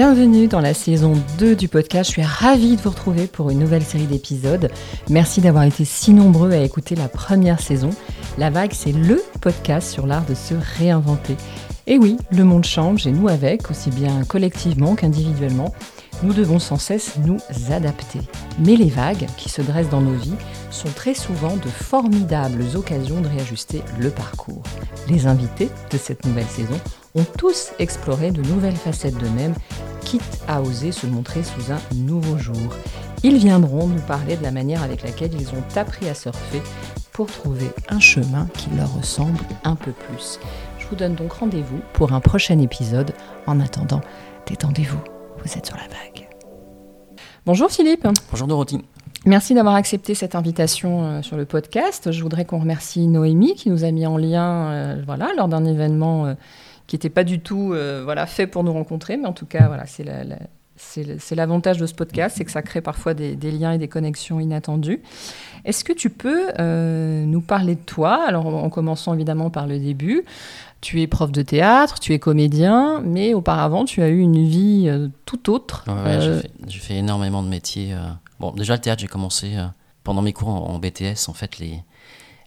bienvenue dans la saison 2 du podcast. Je suis ravie de vous retrouver pour une nouvelle série d'épisodes. Merci d'avoir été si nombreux à écouter la première saison. La Vague, c'est le podcast sur l'art de se réinventer. Et oui, le monde change et nous avec, aussi bien collectivement qu'individuellement. Nous devons sans cesse nous adapter. Mais les vagues qui se dressent dans nos vies sont très souvent de formidables occasions de réajuster le parcours. Les invités de cette nouvelle saison ont tous exploré de nouvelles facettes d'eux-mêmes, quitte à oser se montrer sous un nouveau jour. Ils viendront nous parler de la manière avec laquelle ils ont appris à surfer pour trouver un chemin qui leur ressemble un peu plus. Je vous donne donc rendez-vous pour un prochain épisode. En attendant, détendez-vous vous êtes sur la vague. Bonjour Philippe. Bonjour Dorothy. Merci d'avoir accepté cette invitation euh, sur le podcast. Je voudrais qu'on remercie Noémie qui nous a mis en lien euh, voilà, lors d'un événement euh, qui n'était pas du tout voilà, fait pour nous rencontrer, mais en tout cas, voilà, c'est c'est l'avantage de ce podcast, c'est que ça crée parfois des, liens et des connexions inattendues. Est-ce que tu peux nous parler de toi? Alors, en commençant évidemment par le début, tu es prof de théâtre, tu es comédien, mais auparavant, tu as eu une vie euh, tout autre. Euh, j'ai, fait, énormément de métiers. Euh. Bon, déjà, le théâtre, j'ai commencé pendant mes cours en, BTS. En fait, les,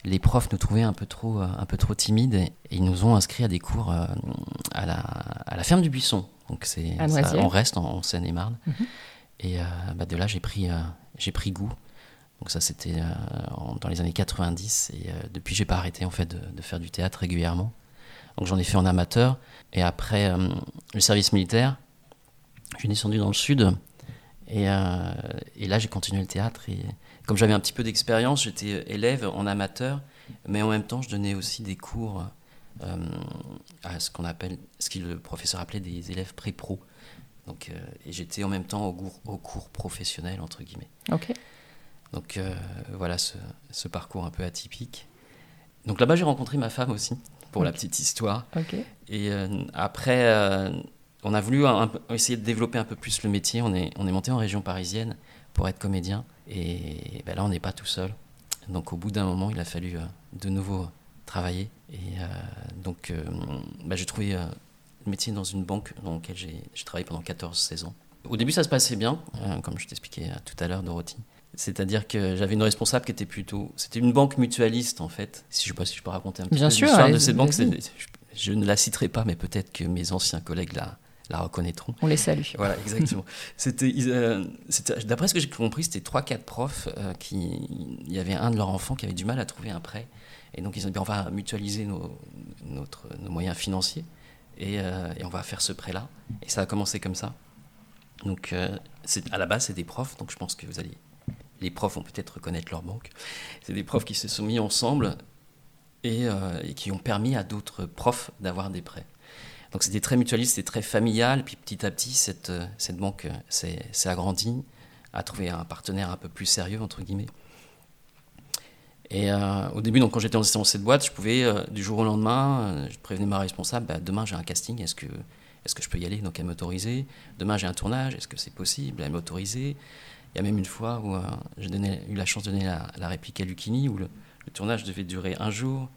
les profs nous trouvaient un peu trop, un peu trop timides et, ils nous ont inscrits à des cours à, la, à la ferme du Buisson. Donc, c'est, on reste en, Seine-et-Marne. Mhm. Et bah, de là, j'ai pris, j'ai pris goût. Donc ça, c'était dans les années 90. Et depuis, j'ai pas arrêté en fait de, de faire du théâtre régulièrement. Donc j'en ai fait en amateur. Et après euh, le service militaire, je suis descendu dans le sud. Et, euh, et là, j'ai continué le théâtre. Et comme j'avais un petit peu d'expérience, j'étais élève en amateur, mais en même temps, je donnais aussi des cours euh, à ce qu'on appelle, ce que le professeur appelait des élèves pré-pro. Donc, et j'étais en même temps au cours, au cours professionnel, entre guillemets. Ok. Donc voilà ce, ce, parcours un peu atypique. Donc là-bas, j'ai rencontré ma femme aussi pour la petite histoire. Et euh, après, euh, on a voulu essayer de développer un peu plus le métier. On est, on est monté en région parisienne pour être comédien. Et ben là, on n'est pas tout seul. Donc au bout d'un moment, il a fallu euh, de nouveau travailler. Et donc, ben, j'ai trouvé le métier dans une banque dans laquelle j'ai travaillé pendant 14-16 ans. Au début, ça se passait bien, comme je t'expliquais tout à l'heure, Dorothy. C'est-à-dire que j'avais une responsable qui était plutôt. C'était une banque mutualiste, en fait. Si je ne sais pas si je peux raconter un petit Bien peu l'histoire de cette banque. Je, ne la citerai pas, mais peut-être que mes anciens collègues la, la reconnaîtront. On les salue. Voilà, exactement. Euh, c'était, d'après ce que j'ai compris, c'était 3-4 profs euh, qui. Il y avait un de leurs enfants qui avait du mal à trouver un prêt. Et donc, ils ont dit on va mutualiser nos, notre, nos moyens financiers et, euh, et, on va faire ce prêt-là. Et ça a commencé comme ça. Donc, à la base, c'est des profs, donc je pense que vous allez les profs vont peut-être reconnaître leur banque. C'est des profs qui se sont mis ensemble et, qui ont permis à d'autres profs d'avoir des prêts. Donc c'était très mutualiste, c'était très familial. Puis petit à petit, cette, euh, cette banque s'est agrandie, a trouvé un partenaire un peu plus sérieux, entre guillemets. Et euh, au début, donc, quand j'étais dans cette boîte, je pouvais, du jour au lendemain, je prévenais ma responsable, bah, demain j'ai un casting, est-ce que, est que je peux y aller? Donc elle m'autorisait. Demain j'ai un tournage, est-ce que c'est possible? Elle m'autorisait. Il y a même une fois où euh, j'ai eu la chance de donner la, réplique à Lucchini, où le, tournage devait durer un jour,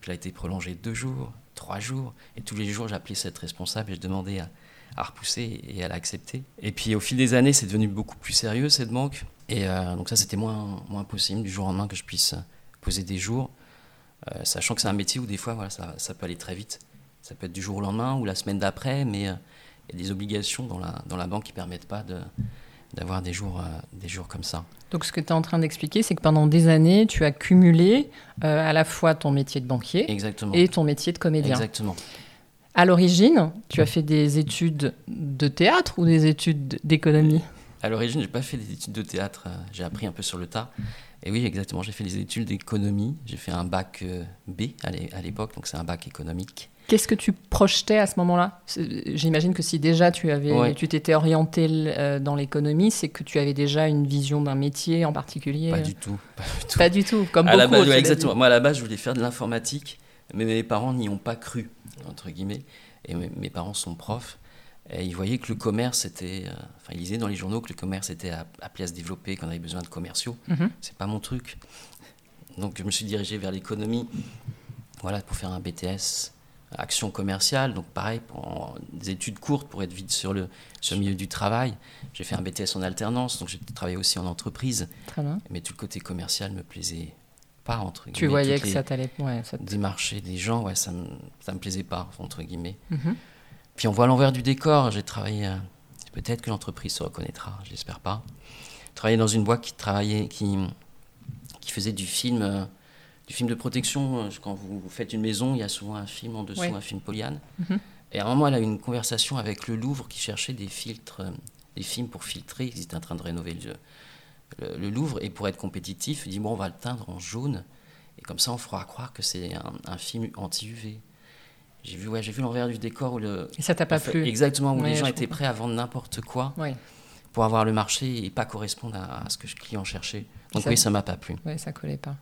puis il a été prolongé deux jours, trois jours, et tous les jours j'appelais cette responsable et je demandais à, repousser et elle a accepté. Et puis au fil des années, c'est devenu beaucoup plus sérieux cette banque, et euh, donc ça c'était moins, moins possible du jour au lendemain que je puisse poser des jours, euh, sachant que c'est un métier où des fois voilà, ça, ça, peut aller très vite. Ça peut être du jour au lendemain ou la semaine d'après, mais il y a des obligations dans la, dans la banque qui ne permettent pas de d'avoir des jours, euh, des jours comme ça. Donc ce que tu es en train d'expliquer, c'est que pendant des années, tu as cumulé euh, à la fois ton métier de banquier et ton métier de comédien. Exactement. À l'origine, tu as fait des études de théâtre ou des études d'économie? À l'origine, je n'ai pas fait des études de théâtre, euh, j'ai appris un peu sur le tas. Et oui, exactement, j'ai fait des études d'économie, j'ai fait un bac B à l'époque, donc c'est un bac économique. Qu'est-ce que tu projetais à ce moment-là? J'imagine que si déjà tu avais, tu t'étais orienté euh, dans l'économie, c'est que tu avais déjà une vision d'un métier en particulier. Pas du tout. Pas du tout. comme à beaucoup. La exactement. Moi, à la base, je voulais faire de l'informatique, mais mes parents n'y ont pas cru entre guillemets. Et mes, parents sont profs. Et ils voyaient que le commerce était. Euh, enfin, ils lisaient dans les journaux que le commerce était appelé à se développer, qu'on avait besoin de commerciaux. Mm-hmm. C'est pas mon truc. Donc, je me suis dirigé vers l'économie, voilà, pour faire un BTS action commerciale. Donc pareil, pour des études courtes pour être vite sur le, sur le milieu du travail. J'ai fait un BTS en alternance, donc j'ai travaillé aussi en entreprise. Très bien. Mais tout le côté commercial me plaisait pas, entre guillemets. Tu voyais que ça t'allait. Ouais, ça te- Démarcher des gens, ouais, ça me, ça me plaisait pas, entre guillemets. Mhm. Puis on voit l'envers du décor. J'ai travaillé, euh, peut-être que l'entreprise se reconnaîtra, j'espère pas. J'ai travaillé dans une boîte qui travaillait, qui, qui faisait du film, euh, du film de protection. Euh, Quand vous, vous faites une maison, il y a souvent un film en dessous, Ouais. un film Polyane. Mhm. Et à un moment, elle a eu une conversation avec le Louvre qui cherchait des filtres, euh, des films pour filtrer. Ils étaient en train de rénover le, le- le Louvre et pour être compétitif, il dit bon, on va le teindre en jaune et comme ça, on fera croire que c'est un, un film anti-UV. J'ai vu, ouais, j'ai vu l'envers du décor où le, Et ça t'a pas plu Exactement, où Ouais, les gens étaient prêts à vendre n'importe quoi Oui, pour avoir le marché et pas correspondre à, à ce que le client cherchait. Donc Ça- oui, ça m'a pas plu. ouais, ça collait pas.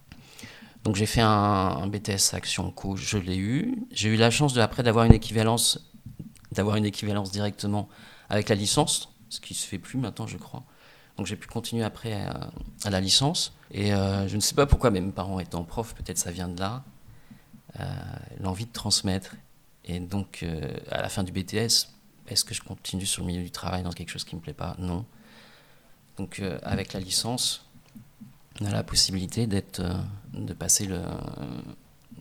Donc j'ai fait un, BTS Action Co, je l'ai eu. J'ai eu la chance de, après d'avoir une équivalence, d'avoir une équivalence directement avec la licence, ce qui se fait plus maintenant, je crois. Donc j'ai pu continuer après euh, à la licence. Et euh, je ne sais pas pourquoi, mais mes parents étant profs, peut-être ça vient de là, euh, l'envie de transmettre. Et donc à la fin du BTS, est-ce que je continue sur le milieu du travail dans quelque chose qui me plaît pas? Non. Donc avec la licence, on a la possibilité d'être, euh, de passer le,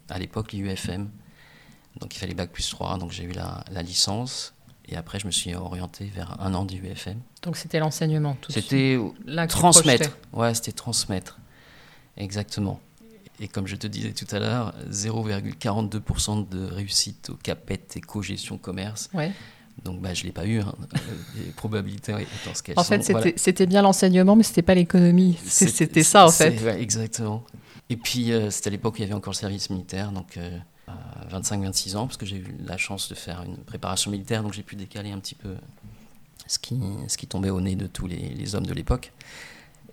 à l'époque l'IUFM. Donc il fallait bac plus 3, donc j'ai eu la, la licence. Et après, je me suis orienté vers un an d'IUFM. Donc c'était l'enseignement, tout. C'était transmettre. Ouais, c'était transmettre. Exactement. Et comme je te disais tout à l'heure, 0,42% de réussite au CAPET et co-gestion commerce. Ouais. Donc bah, je ne l'ai pas eu. hein. Les probabilités étant ce qu'elles En sont. fait, c'était Voilà. bien l'enseignement, mais c'était pas l'économie. C'était ça, en fait. ouais, exactement. Et puis, euh, c'était à l'époque où il y avait encore le service militaire, donc euh, à 25-26 ans, parce que j'ai eu la chance de faire une préparation militaire, donc j'ai pu décaler un petit peu ce qui, ce qui tombait au nez de tous les, les hommes de l'époque.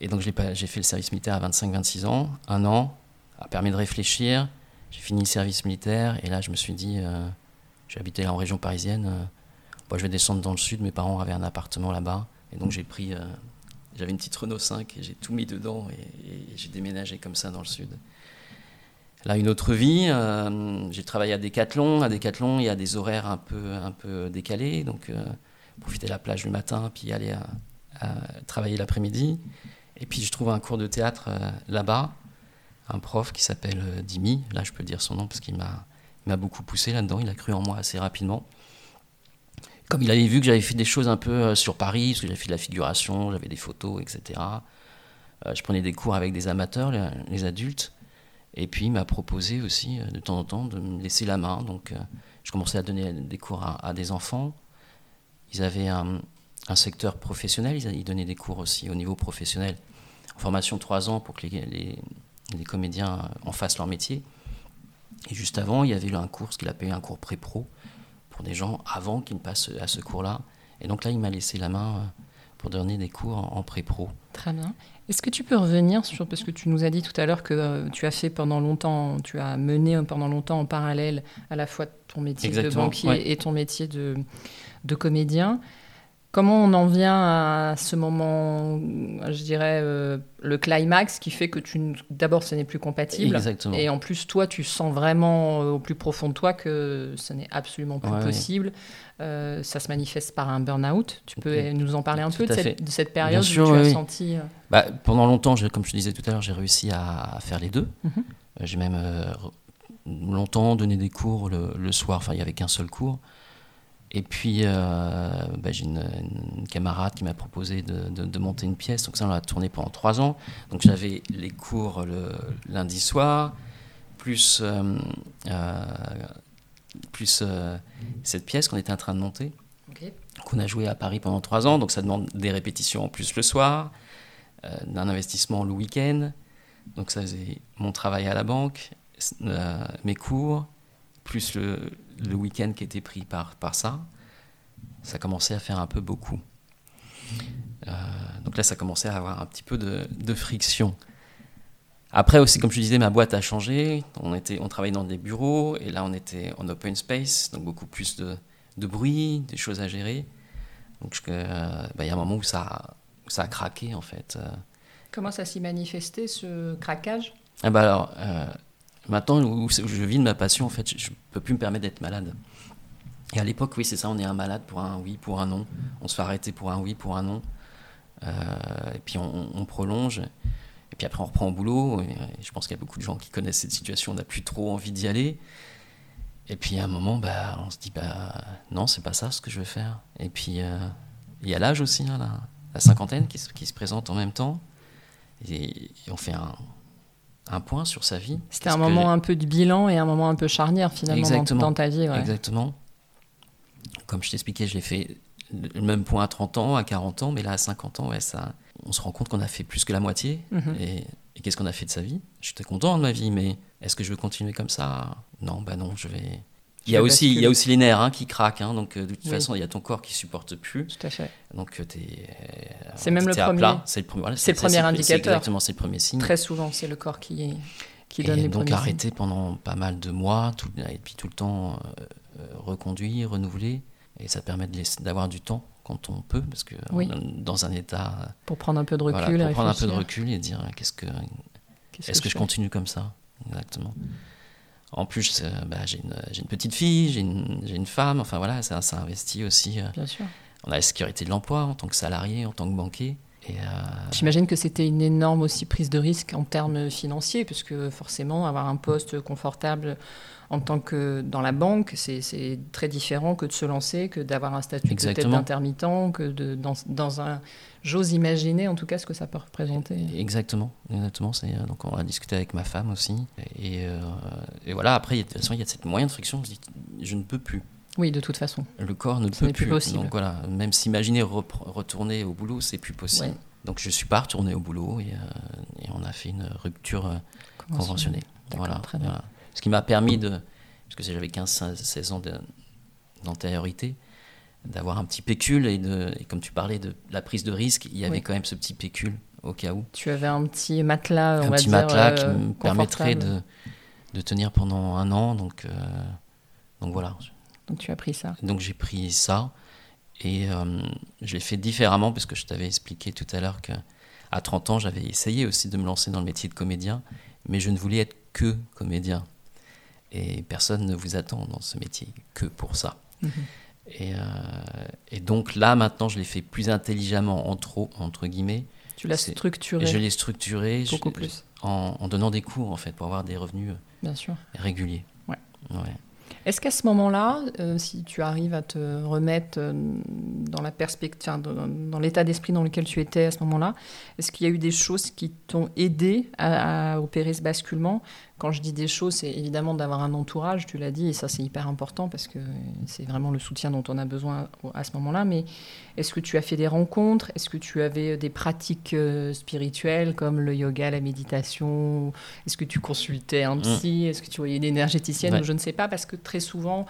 Et donc, j'ai fait le service militaire à 25-26 ans, un an, a permis de réfléchir. J'ai fini le service militaire, et là, je me suis dit, euh, j'ai habité là en région parisienne, euh, bon, je vais descendre dans le sud, mes parents avaient un appartement là-bas, et donc j'ai pris. euh, j'avais une petite Renault 5 et j'ai tout mis dedans et, et j'ai déménagé comme ça dans le sud. Là, une autre vie, euh, j'ai travaillé à Decathlon. À Decathlon, il y a des horaires un peu, un peu décalés, donc euh, profiter de la plage le matin, puis aller à, à travailler l'après-midi. Et puis je trouve un cours de théâtre là-bas, un prof qui s'appelle Dimi. Là, je peux dire son nom parce qu'il m'a, il m'a beaucoup poussé là-dedans. Il a cru en moi assez rapidement. Comme il avait vu que j'avais fait des choses un peu euh, sur Paris, parce que j'avais fait de la figuration, j'avais des photos, etc. Euh, je prenais des cours avec des amateurs, les, adultes. Et puis il m'a proposé aussi euh, de temps en temps de me laisser la main. Donc je commençais à donner des cours à, des enfants. Ils avaient un, secteur professionnel, ils, donnaient des cours aussi au niveau professionnel. En formation 3 ans pour que les, les, comédiens en fassent leur métier. Et juste avant, il y avait un cours, ce qu'il appelait un cours pré-pro, pour des gens avant qu'ils ne passent à ce cours-là. Et donc là, il m'a laissé la main euh, pour donner des cours en, en pré-pro. Très bien. Est-ce que tu peux revenir sur, parce que tu nous as dit tout à l'heure que euh, tu as fait pendant longtemps, tu as mené pendant longtemps en parallèle à la fois ton métier Exactement, de banquier ouais. et ton métier de, de comédien. Comment on en vient à ce moment, je dirais, euh, le climax qui fait que tu, d'abord, ce n'est plus compatible. Exactement. Et en plus, toi, tu sens vraiment euh, au plus profond de toi que ce n'est absolument plus Ouais, ouais. possible. Euh, ça se manifeste par un burn-out. Tu peux nous en parler un Tout peu de cette, fait. de cette période sûr, où tu oui, as senti. Bah, pendant longtemps, comme je te disais tout à l'heure, j'ai réussi à, à faire les deux. Mhm. J'ai même longtemps donné des cours le, le soir, enfin il n'y avait qu'un seul cours. Et puis euh, bah, j'ai une, une camarade qui m'a proposé de, de- de monter une pièce, donc ça on l'a tourné pendant trois ans. Donc j'avais les cours le lundi soir, plus, euh, euh, plus cette pièce qu'on était en train de monter qu'on a joué à Paris pendant trois ans, donc ça demande des répétitions en plus le soir, d'un investissement le week-end. Donc ça faisait mon travail à la banque, euh, mes cours, plus le, le week-end qui était pris par, par ça. Ça commençait à faire un peu beaucoup. Euh, donc là, ça commençait à avoir un petit peu de, de friction. Après aussi, comme je disais, ma boîte a changé. On, était, on travaillait dans des bureaux et là, on était en open space, donc beaucoup plus de, de bruit, des choses à gérer. Donc euh, bah, il y a un moment où ça, où ça a craqué en fait. Euh, Comment ça s'y manifestait, ce craquage? Ah bah alors, euh, Maintenant, où je vis de ma passion, en fait, je ne peux plus me permettre d'être malade. Et à l'époque, oui, c'est ça, on est un malade pour un oui, pour un non. On se fait arrêter pour un oui, pour un non. Euh, et puis on, prolonge. Et puis après, on reprend au boulot. Et, je pense qu'il y a beaucoup de gens qui connaissent cette situation. On n'a plus trop envie d'y aller. Et puis à un moment, bah, on se dit, bah, non, c'est pas ça ce que je veux faire. Et puis euh, il y a l'âge aussi, hein, la, cinquantaine qui, se présente en même temps. Et, on fait un, un, point sur sa vie. C'était un moment un peu de bilan et un moment un peu charnière finalement dans, ta vie. Exactement comme je t'expliquais, j'ai fait le même point à 30 ans, à 40 ans, mais là à 50 ans, ouais, ça, on se rend compte qu'on a fait plus que la moitié. Mhm. Et, qu'est-ce qu'on a fait de sa vie? Je suis très content de ma vie, mais est-ce que je veux continuer comme ça? Non, bah non, je vais. Il y, a aussi, il y a aussi les nerfs hein, qui craquent, hein, donc euh, de toute façon, il y a ton corps qui supporte plus. Tout à fait. Donc, euh, c'est même le premier. C'est le premier, c'est le premier indicateur. Exactement, c'est le premier signe. Très souvent, c'est le corps qui, qui donne et les donc arrêter pendant pas mal de mois, tout, et puis tout le temps euh, reconduire, renouveler. Et ça permet d'avoir du temps quand on peut, parce que dans un état. Pour prendre un peu de recul. pour prendre un peu de recul et dire qu'est-ce que. Est-ce que, je, continue comme ça Exactement. En plus, euh, bah, j'ai une, une, petite fille, j'ai une, une, femme, enfin voilà, ça, ça investit aussi. Euh, Bien sûr. On a la sécurité de l'emploi en tant que salarié, en tant que banquier. Euh, J'imagine que c'était une énorme aussi prise de risque en termes financiers, puisque forcément, avoir un poste confortable en tant que dans la banque, c'est très différent que de se lancer, que d'avoir un statut peut-être d'intermittent, que de, dans, dans un... J'ose imaginer en tout cas ce que ça peut représenter. Exactement, exactement. Euh, donc on a discuté avec ma femme aussi. Et, euh, et voilà, après, de toute façon, il y a cette moyen de friction. Je dis, je ne peux plus. Oui, de toute façon. Le corps ne peut plus. Possible. Donc voilà, même s'imaginer retourner au boulot, c'est plus possible. Donc je suis pas retourné au boulot et, euh, on a fait une rupture conventionnée. Voilà, très bien. Ce qui m'a permis de, parce que j'avais 15-16 ans d'antériorité, d'avoir un petit pécule et, de, comme tu parlais de la prise de risque, il y avait quand même ce petit pécule au cas où. Tu avais un petit matelas, on un va petit matelas qui me permettrait de, de, tenir pendant un an, donc, euh, donc voilà. Donc tu as pris ça. Donc j'ai pris ça et euh, je l'ai fait différemment parce que je t'avais expliqué tout à l'heure que à 30 ans j'avais essayé aussi de me lancer dans le métier de comédien, mais je ne voulais être que comédien. Et personne ne vous attend dans ce métier que pour ça. Mhm. Et, euh, et, donc là, maintenant, je l'ai fait plus intelligemment, entre, entre guillemets. Tu l'as structuré. Je l'ai structuré. Beaucoup plus. En, en, donnant des cours, en fait, pour avoir des revenus Bien sûr. réguliers. Ouais. ouais. Est-ce qu'à ce moment-là, euh, si tu arrives à te remettre euh, dans la perspective, dans, l'état d'esprit dans lequel tu étais à ce moment-là, est-ce qu'il y a eu des choses qui t'ont aidé à, opérer ce basculement? Quand je dis des choses, c'est évidemment d'avoir un entourage, tu l'as dit, et ça c'est hyper important parce que c'est vraiment le soutien dont on a besoin à ce moment-là. Mais est-ce que tu as fait des rencontres? Est-ce que tu avais des pratiques euh, spirituelles comme le yoga, la méditation? Est-ce que tu consultais un psy? Mmh. Est-ce que tu voyais une énergéticienne Je ne sais pas? Parce que très souvent,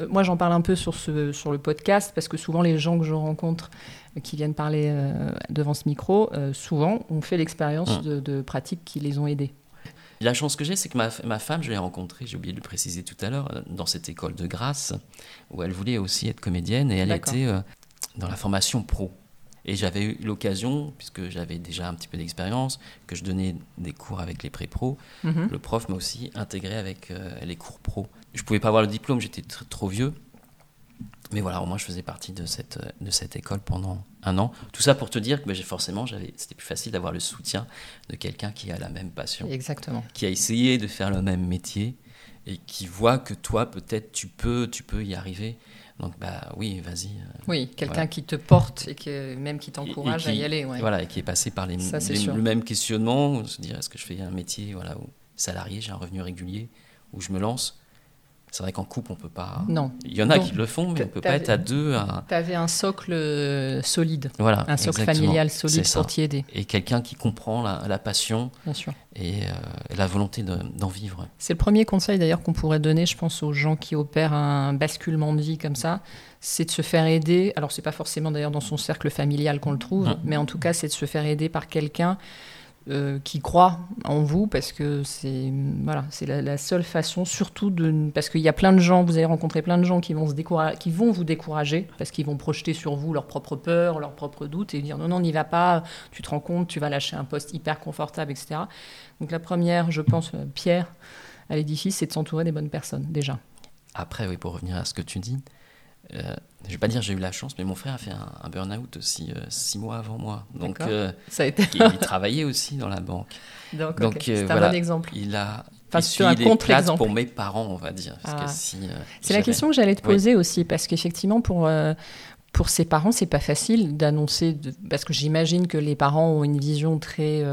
euh, moi j'en parle un peu sur, ce, sur le podcast parce que souvent les gens que je rencontre euh, qui viennent parler euh, devant ce micro, souvent ont fait l'expérience mmh. de, pratiques qui les ont aidés. La chance que j'ai, c'est que ma, ma, femme, je l'ai rencontrée, j'ai oublié de le préciser tout à l'heure, dans cette école de grâce, où elle voulait aussi être comédienne, et elle était dans la formation pro. Et j'avais eu l'occasion, puisque j'avais déjà un petit peu d'expérience, que je donnais des cours avec les pré-pros, mhm. le prof m'a aussi intégré avec euh, les cours pro. Je ne pouvais pas avoir le diplôme, j'étais trop vieux. Mais voilà, au moins je faisais partie de cette, de cette école pendant un an. Tout ça pour te dire que bah, forcément, c'était plus facile d'avoir le soutien de quelqu'un qui a la même passion. Exactement. Qui a essayé de faire le même métier et qui voit que toi, peut-être, tu peux, tu peux y arriver. Donc, bah oui, vas-y. Euh, oui, quelqu'un qui te porte et qui, même qui t'encourage à y aller. Voilà, et qui est passé par les, le même questionnement, se dire est-ce que je fais un métier voilà, où, salarié, j'ai un revenu régulier, où je me lance? C'est vrai qu'en couple, on peut pas. Non. Il y en a qui le font, mais on peut pas être à deux. Tu avais un socle euh, solide. Voilà. Un socle familial solide pour t'y aider. Et quelqu'un qui comprend la, passion. Bien sûr. Et, euh, la volonté d'en vivre. C'est le premier conseil d'ailleurs qu'on pourrait donner, je pense, aux gens qui opèrent un basculement de vie comme ça. C'est de se faire aider. Alors, c'est pas forcément d'ailleurs dans son cercle familial qu'on le trouve, mais en tout cas, c'est de se faire aider par quelqu'un euh, qui croient en vous parce que c'est voilà, la, seule façon, surtout de parce qu'il y a plein de gens, vous allez rencontrer plein de gens qui vont se qui vont vous décourager parce qu'ils vont projeter sur vous leurs propres peurs, leurs propres doutes et dire non non n'y va pas, tu te rends compte, tu vas lâcher un poste hyper confortable, etc. Donc la première, je pense, euh, Pierre. à l'édifice, c'est de s'entourer des bonnes personnes, déjà. Après, oui, pour revenir à ce que tu dis, euh, je vais pas dire j'ai eu la chance, mais mon frère a fait un, burn-out aussi euh, six mois avant moi. Donc, euh, ça a été... il, travaillait aussi dans la banque. Donc, Donc c'est un bon exemple. Il a enfin, il un contre-exemple pour mes parents, on va dire. Ah. c'est la question que j'allais te poser aussi, parce qu'effectivement, pour pour ses parents, c'est pas facile d'annoncer, parce que j'imagine que les parents ont une vision très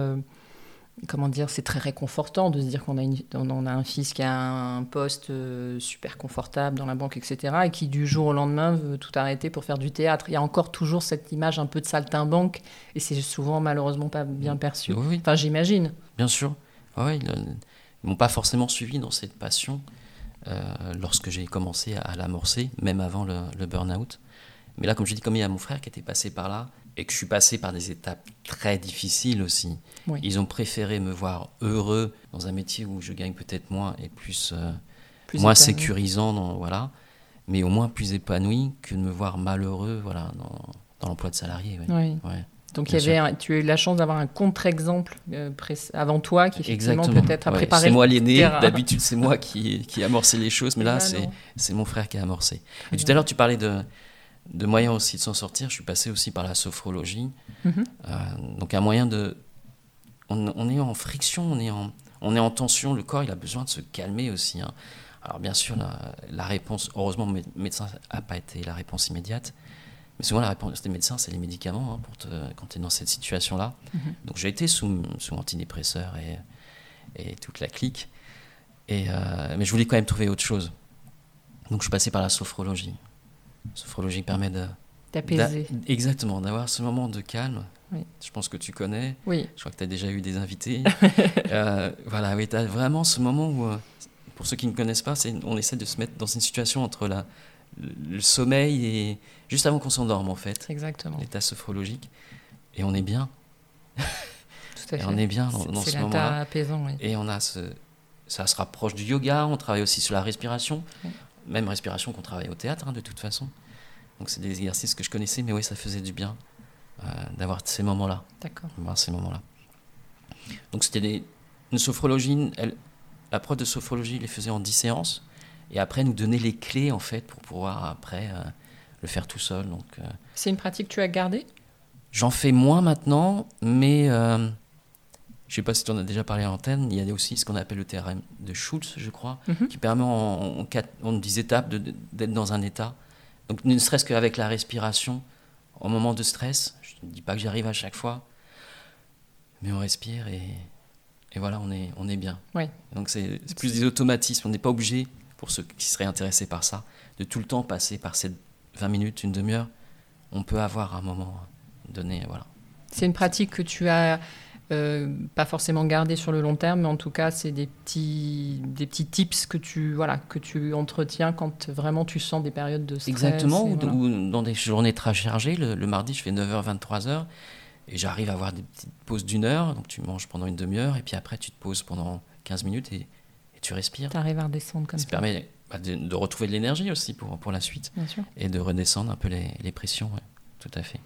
comment dire, c'est très réconfortant de se dire qu'on a, on a un fils qui a un poste euh, super confortable dans la banque, etc., et qui du jour au lendemain veut tout arrêter pour faire du théâtre. Il y a encore toujours cette image un peu de saltimbanque, et c'est souvent malheureusement pas bien perçu. Oui, Enfin, j'imagine. Bien sûr. Ouais, ils ne m'ont pas forcément suivi dans cette passion euh, lorsque j'ai commencé à, l'amorcer, même avant le, le burn-out. Mais là, comme je dis, comme il y a mon frère qui était passé par là, et que je suis passé par des étapes très difficiles aussi. Ils ont préféré me voir heureux dans un métier où je gagne peut-être moins et plus, euh, moins sécurisant, dans, voilà, mais au moins plus épanoui que de me voir malheureux voilà, dans, dans l'emploi de salarié. Oui. Donc il y avait tu as eu la chance d'avoir un contre-exemple euh, avant toi qui effectivement peut-être a préparé. C'est moi l'aîné, d'habitude c'est moi qui, qui amorcé les choses, mais là c'est mon frère qui a amorcé. Et tout à l'heure tu parlais de, de moyens aussi de s'en sortir, je suis passé aussi par la sophrologie. Mhm. Euh, donc un moyen de... On, est en friction, on est en, on est en tension, le corps il a besoin de se calmer aussi. Hein. Alors bien sûr, la, réponse, heureusement, le médecin n'a pas été la réponse immédiate. Mais souvent, la réponse des médecins, c'est les médicaments hein, pour te, quand tu es dans cette situation-là. Mhm. Donc j'ai été sous, sous antidépresseurs et, et toute la clique. Et, euh, mais je voulais quand même trouver autre chose. Donc je suis passé par la sophrologie. Sophrologie permet de d'apaiser. Exactement, d'avoir ce moment de calme. Je pense que tu connais. Oui. Je crois que tu as déjà eu des invités. Euh, voilà, oui, tu as vraiment ce moment où, euh, pour ceux qui ne connaissent pas, on essaie de se mettre dans une situation entre la, le, sommeil et juste avant qu'on s'endorme, en fait. Exactement. L'état sophrologique. Et on est bien. Tout à fait. on est bien dans, ce moment-là. apaisant, oui. Et on a ce, ça se rapproche du yoga, on travaille aussi sur la respiration même respiration qu'on travaille au théâtre, hein, de toute façon. Donc c'est des exercices que je connaissais, mais oui, ça faisait du bien euh, d'avoir ces moments-là. D'accord. ces moments-là. Donc c'était une sophrologie, elle, la prof de sophrologie les faisait en 10 séances, et après nous donnait les clés, en fait, pour pouvoir après euh, le faire tout seul. Donc, euh, c'est une pratique que tu as gardée? J'en fais moins maintenant, mais je ne sais pas si tu en as déjà parlé à l'antenne, il y a aussi ce qu'on appelle le TRM de Schultz, je crois, mhm. qui permet en, en, 10 étapes d'être dans un état. Donc ne serait-ce qu'avec la respiration, au moment de stress, je ne dis pas que j'arrive à chaque fois, mais on respire et, et voilà, on est, on est bien. Donc c'est plus des automatismes, on n'est pas obligé, pour ceux qui seraient intéressés par ça, de tout le temps passer par ces 20 minutes, une demi-heure. On peut avoir un moment donné, voilà. C'est une pratique que tu as euh, pas forcément garder sur le long terme, mais en tout cas, c'est des petits, des petits tips que tu, voilà, que tu entretiens quand vraiment tu sens des périodes de stress. Exactement, ou, dans des journées très chargées. Le, mardi, je fais 9h, 23h, et j'arrive à avoir des petites pauses d'une heure. Donc tu manges pendant une demi-heure, et puis après, tu te poses pendant 15 minutes et, tu respires. Tu arrives à redescendre comme ça. Ça permet bah, de, retrouver de l'énergie aussi pour, pour la suite. Et de redescendre un peu les, les pressions, tout à fait.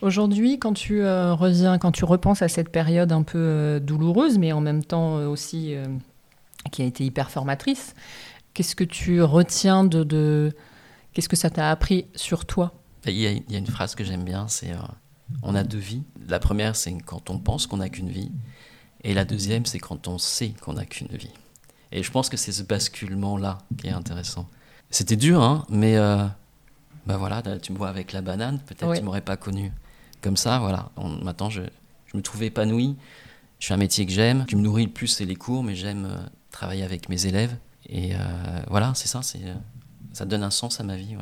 Aujourd'hui, quand tu euh, reviens, quand tu repenses à cette période un peu euh, douloureuse, mais en même temps euh, aussi qui a été hyper formatrice, qu'est-ce que tu retiens de, qu'est-ce que ça t'a appris sur toi? Il y, a, une phrase que j'aime bien, c'est on a deux vies. La première, c'est quand on pense qu'on n'a qu'une vie, et la deuxième, c'est quand on sait qu'on n'a qu'une vie. Et je pense que c'est ce basculement-là qui est intéressant. C'était dur, hein, mais bah voilà, tu me vois avec la banane, peut-être que tu m'aurais pas connu comme ça, voilà. maintenant, je, me trouve épanoui. Je fais un métier que j'aime. Tu me nourris le plus, c'est les cours, mais j'aime euh, travailler avec mes élèves. Et euh, voilà, c'est ça. C'est, euh, ça donne un sens à ma vie.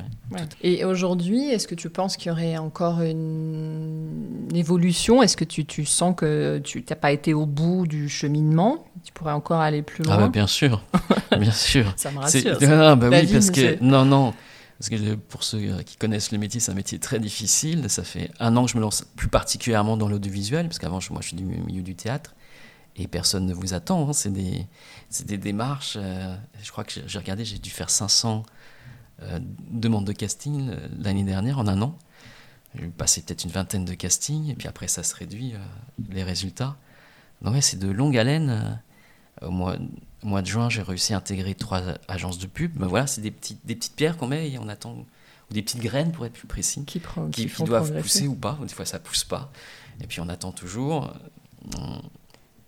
Et aujourd'hui, est-ce que tu penses qu'il y aurait encore une, évolution? Est-ce que tu, sens que tu n'as pas été au bout du cheminement? Tu pourrais encore aller plus ah loin? ah bah bien sûr, bien sûr. ça me rassure. Ah bah oui, parce que non, non. Parce que pour ceux euh, qui connaissent le métier, c'est un métier très difficile. Ça fait un an que je me lance plus particulièrement dans l'audiovisuel, parce qu'avant, moi, je suis du milieu du théâtre, et personne ne vous attend. Hein. C'est des, démarches. Euh, je crois que j'ai regardé, j'ai dû faire 500 euh, demandes de casting l'année dernière, en un an. J'ai passé peut-être une vingtaine de castings, et puis après, ça se réduit, les résultats. Donc, ouais, c'est de longue haleine. au mois au mois de juin, j'ai réussi à intégrer trois agences de pub. Ben voilà, c'est des petites, des petites pierres qu'on met et on attend, ou des petites graines pour être plus précis, Qui, prend, qui, qui qui font doivent pousser ou pas. Des fois, ça pousse pas. Et puis, on attend toujours.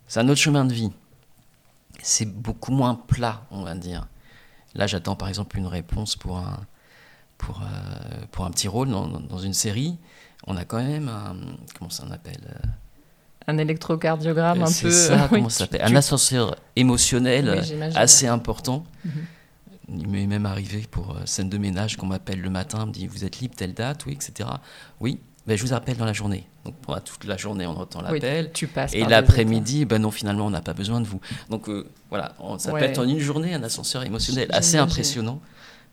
C'est un autre chemin de vie. C'est beaucoup moins plat, on va dire. Là, j'attends par exemple une réponse pour un, pour, euh, pour un petit rôle dans, dans une série. On a quand même un. Comment ça s'appelle Un électrocardiogramme un C'est peu. ça, oui, comment ça s'appelle Un ascenseur émotionnel euh, assez important. Mhm. Il m'est même arrivé pour euh, scène de ménage qu'on m'appelle le matin, me dit Vous êtes libre telle date Oui, etc. Oui, ben, je vous appelle dans la journée. Donc pendant toute la journée, on entend Oui, l'appel. tu passes Et l'après-midi, ben non, finalement, on n'a pas besoin de vous. Donc euh, voilà, on s'appelle Ouais. en une journée un ascenseur émotionnel assez impressionnant.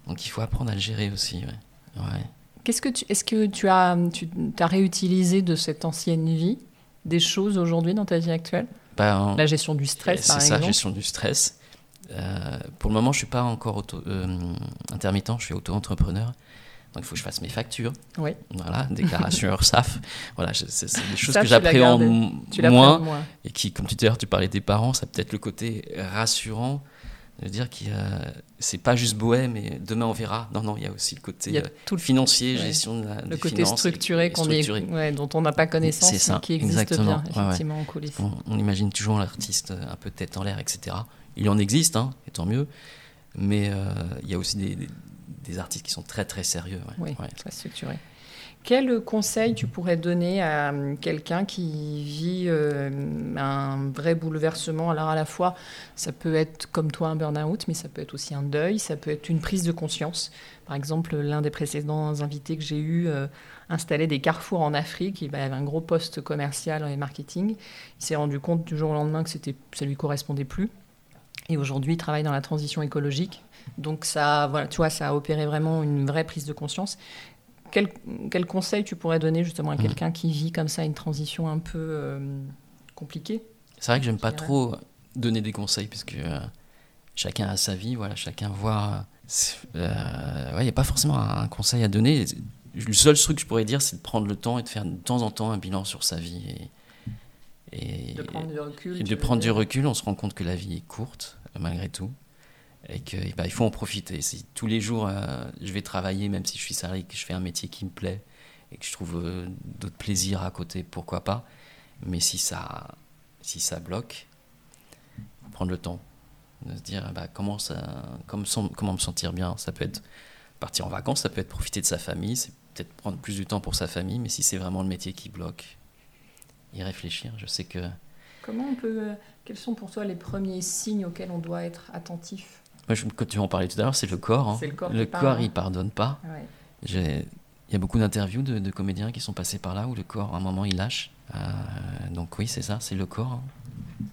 Donc il faut apprendre à le gérer aussi. ouais. Ouais. Qu'est-ce que tu, est-ce que tu as, tu as réutilisé de cette ancienne vie? Des choses aujourd'hui dans ta vie actuelle? Ben, La gestion du stress, par C'est ça, gestion du stress. Euh, pour le moment, je suis pas encore auto, euh, intermittent, je suis auto-entrepreneur. Donc, il faut que je fasse mes factures. Oui. Voilà, déclaration URSAF. Voilà, c'est des choses Ça, que j'appréhende moins. moins. Et qui, comme tu, d'ailleurs, tu parlais des parents, ça peut être le côté rassurant de dire que c'est pas juste bohème et demain on verra. Non, non, il y a aussi le côté Il y a euh, tout le, financier, ouais. gestion de la, le côté et- structuré, et qu'on est, structuré. ouais, dont on n'a pas connaissance, C'est ça, mais qui existe exactement. bien, Ouais, ouais. effectivement, en coulisses. On, on imagine toujours l'artiste un peu tête en l'air, etc. Il en existe, hein, et tant mieux. Mais euh, il y a aussi des, des- des artistes qui sont très très sérieux. ouais. Oui, Ouais. très structuré. Quel conseil tu pourrais donner à euh, quelqu'un qui vit euh, un vrai bouleversement? Alors à la fois, ça peut être comme toi un burn-out, mais ça peut être aussi un deuil, ça peut être une prise de conscience. Par exemple, l'un des précédents invités que j'ai eu euh, installait des carrefours en Afrique, il avait un gros poste commercial et marketing. Il s'est rendu compte du jour au lendemain que ça lui correspondait plus. Et aujourd'hui, il travaille dans la transition écologique. Donc ça, voilà, tu vois, ça a opéré vraiment une vraie prise de conscience. Quel, quel conseil tu pourrais donner justement à Mhm. quelqu'un qui vit comme ça une transition un peu euh, compliquée? C'est vrai que j'aime pas trop donner des conseils parce que euh, chacun a sa vie, voilà, chacun voit. euh, ouais, il n'y a pas forcément un, un conseil à donner. Le seul truc que je pourrais dire, c'est de prendre le temps et de faire de temps en temps un bilan sur sa vie et, et, De prendre du recul. et de prendre du recul. On se rend compte que la vie est courte malgré tout et qu'il il faut en profiter. Si tous les jours euh, je vais travailler, même si je suis salarié, que je fais un métier qui me plaît et que je trouve euh, d'autres plaisirs à côté, pourquoi pas. Mais si ça, si ça bloque, prendre le temps de se dire bah, comment, ça, comment, comment me sentir bien. Ça peut être partir en vacances, ça peut être profiter de sa famille, c'est peut-être prendre plus du temps pour sa famille, mais si c'est vraiment le métier qui bloque, y réfléchir. Je sais que Comment on peut. Quels sont pour toi les premiers signes auxquels on doit être attentif? Moi, je, quand tu en parlais tout à l'heure, c'est le corps. hein. C'est le corps Le corps, il pardonne pas. Ouais. J'ai- Il y a beaucoup d'interviews de, de comédiens qui sont passés par là où le corps, à un moment, il lâche. Euh, donc oui, c'est ça, c'est le corps. hein.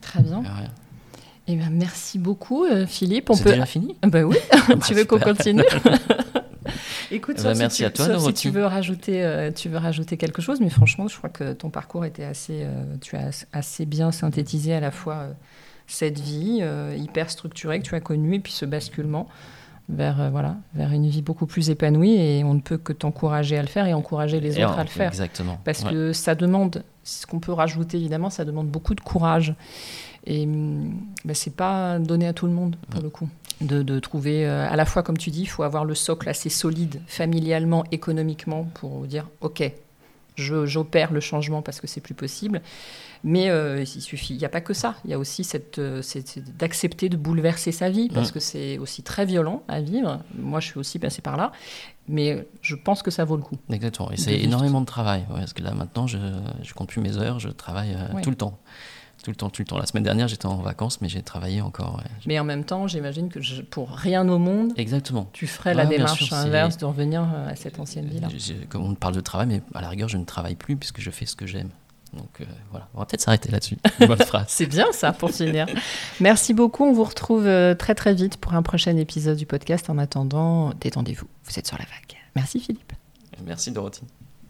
Très bien. Ouais. Eh bien, merci beaucoup, euh, Philippe. On C'est peut. déjà fini? Ah Bah oui, tu veux qu'on super. continue? Écoute, ben, merci si tu, à toi, sauf si tu veux rajouter, euh, tu veux rajouter quelque chose, mais franchement, je crois que ton parcours était assez, euh, tu as assez bien synthétisé à la fois euh, cette vie hyper structurée que tu as connue et puis ce basculement vers, voilà, vers une vie beaucoup plus épanouie. Et on ne peut que t'encourager à le faire et encourager les Et autres à le faire. Exactement. Parce Ouais. que ça demande, ce qu'on peut rajouter évidemment, ça demande beaucoup de courage. Et ben, c'est pas donné à tout le monde, pour le coup. De, de trouver, euh, à la fois, comme tu dis, il faut avoir le socle assez solide, familialement, économiquement, pour dire OK, j'opère le changement parce que c'est plus possible. Mais euh, il suffit, il n'y a pas que ça. Il y a aussi cette, euh, d'accepter de bouleverser sa vie parce Mm. que c'est aussi très violent à vivre. Moi, je suis aussi passée par là. Mais je pense que ça vaut le coup. Exactement. Et c'est énormément de travail. ouais, parce que là, maintenant, je, je compte plus mes heures, je travaille euh, Ouais. tout le temps. Tout le temps, tout le temps. La semaine dernière, j'étais en vacances, mais j'ai travaillé encore. ouais. Mais en même temps, j'imagine que je- pour rien au monde, Exactement. tu ferais la Ouais, démarche sûr, inverse de revenir euh, à cette ancienne vie-là. J'ai- Comme on parle de travail, mais à la rigueur, je ne travaille plus puisque je fais ce que j'aime. Donc euh, voilà, on va peut-être s'arrêter là-dessus. Bonne phrase. C'est bien ça pour finir. Merci beaucoup. On vous retrouve euh, très très vite pour un prochain épisode du podcast. En attendant, détendez-vous. Vous êtes sur la vague. Merci Philippe. Merci Dorothy.